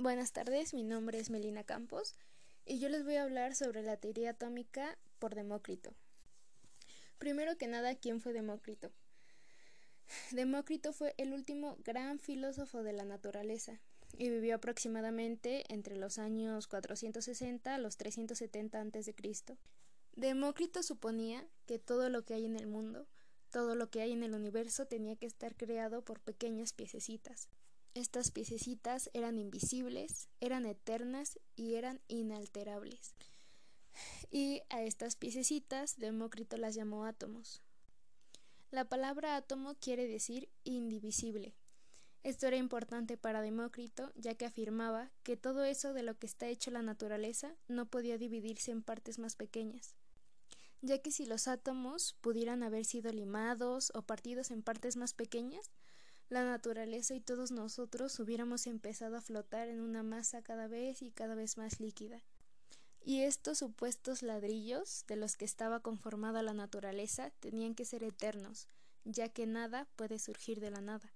Buenas tardes, mi nombre es Melina Campos y yo les voy a hablar sobre la teoría atómica por Demócrito. Primero que nada, ¿quién fue Demócrito? Demócrito fue el último gran filósofo de la naturaleza y vivió aproximadamente entre los años 460 a los 370 a.C. Demócrito suponía que todo lo que hay en el mundo, todo lo que hay en el universo tenía que estar creado por pequeñas piececitas, estas piececitas eran invisibles, eran eternas y eran inalterables. Y a estas piececitas Demócrito las llamó átomos. La palabra átomo quiere decir indivisible. Esto era importante para Demócrito, ya que afirmaba que todo eso de lo que está hecho la naturaleza no podía dividirse en partes más pequeñas, ya que si los átomos pudieran haber sido limados o partidos en partes más pequeñas, la naturaleza y todos nosotros hubiéramos empezado a flotar en una masa cada vez y cada vez más líquida. Y estos supuestos ladrillos de los que estaba conformada la naturaleza tenían que ser eternos, ya que nada puede surgir de la nada.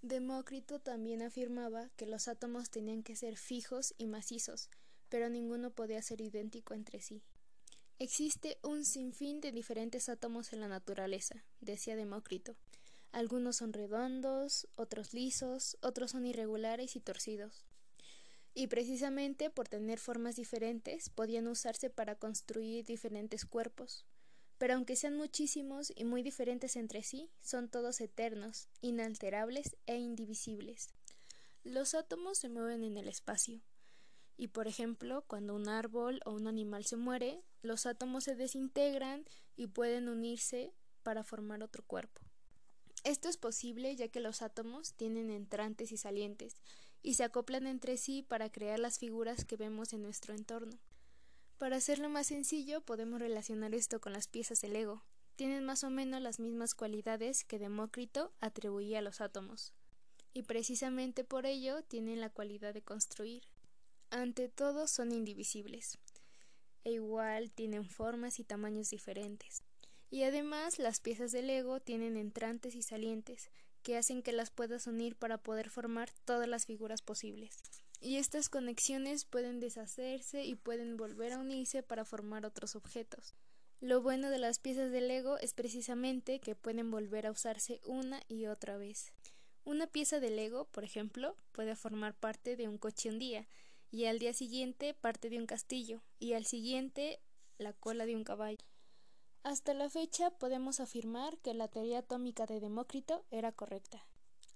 Demócrito también afirmaba que los átomos tenían que ser fijos y macizos, pero ninguno podía ser idéntico entre sí. Existe un sinfín de diferentes átomos en la naturaleza, decía Demócrito, algunos son redondos, otros lisos, otros son irregulares y torcidos. Y precisamente por tener formas diferentes podían usarse para construir diferentes cuerpos. Pero aunque sean muchísimos y muy diferentes entre sí, son todos eternos, inalterables e indivisibles. Los átomos se mueven en el espacio. Y por ejemplo, cuando un árbol o un animal se muere, los átomos se desintegran y pueden unirse para formar otro cuerpo. Esto es posible ya que los átomos tienen entrantes y salientes, y se acoplan entre sí para crear las figuras que vemos en nuestro entorno. Para hacerlo más sencillo, podemos relacionar esto con las piezas del Lego. Tienen más o menos las mismas cualidades que Demócrito atribuía a los átomos, y precisamente por ello tienen la cualidad de construir. Ante todo son indivisibles, e igual tienen formas y tamaños diferentes. Y además las piezas de Lego tienen entrantes y salientes, que hacen que las puedas unir para poder formar todas las figuras posibles. Y estas conexiones pueden deshacerse y pueden volver a unirse para formar otros objetos. Lo bueno de las piezas de Lego es precisamente que pueden volver a usarse una y otra vez. Una pieza de Lego, por ejemplo, puede formar parte de un coche un día, y al día siguiente parte de un castillo, y al siguiente la cola de un caballo. Hasta la fecha podemos afirmar que la teoría atómica de Demócrito era correcta.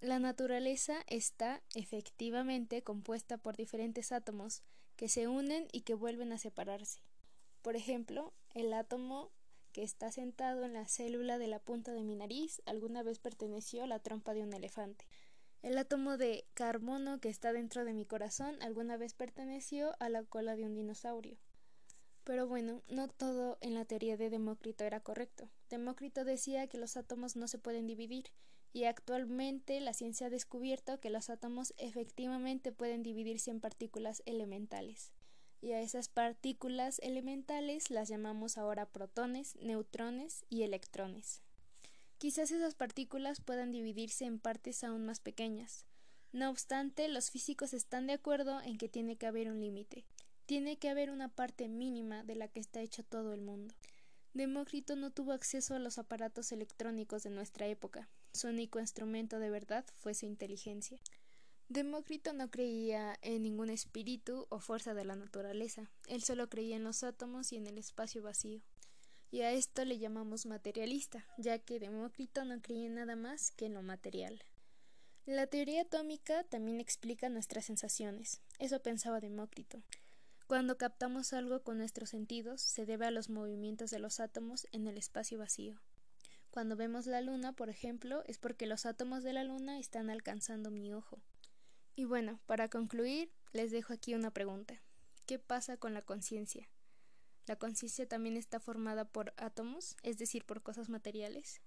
La naturaleza está efectivamente compuesta por diferentes átomos que se unen y que vuelven a separarse. Por ejemplo, el átomo que está sentado en la célula de la punta de mi nariz alguna vez perteneció a la trompa de un elefante. El átomo de carbono que está dentro de mi corazón alguna vez perteneció a la cola de un dinosaurio. Pero bueno, no todo en la teoría de Demócrito era correcto. Demócrito decía que los átomos no se pueden dividir, y actualmente la ciencia ha descubierto que los átomos efectivamente pueden dividirse en partículas elementales. Y a esas partículas elementales las llamamos ahora protones, neutrones y electrones. Quizás esas partículas puedan dividirse en partes aún más pequeñas. No obstante, los físicos están de acuerdo en que tiene que haber un límite. Tiene que haber una parte mínima de la que está hecho todo el mundo. Demócrito no tuvo acceso a los aparatos electrónicos de nuestra época. Su único instrumento de verdad fue su inteligencia. Demócrito no creía en ningún espíritu o fuerza de la naturaleza. Él solo creía en los átomos y en el espacio vacío. Y a esto le llamamos materialista, ya que Demócrito no creía en nada más que en lo material. La teoría atómica también explica nuestras sensaciones. Eso pensaba Demócrito. Cuando captamos algo con nuestros sentidos, se debe a los movimientos de los átomos en el espacio vacío. Cuando vemos la luna, por ejemplo, es porque los átomos de la luna están alcanzando mi ojo. Y bueno, para concluir, les dejo aquí una pregunta. ¿Qué pasa con la conciencia? ¿La conciencia también está formada por átomos, es decir, por cosas materiales?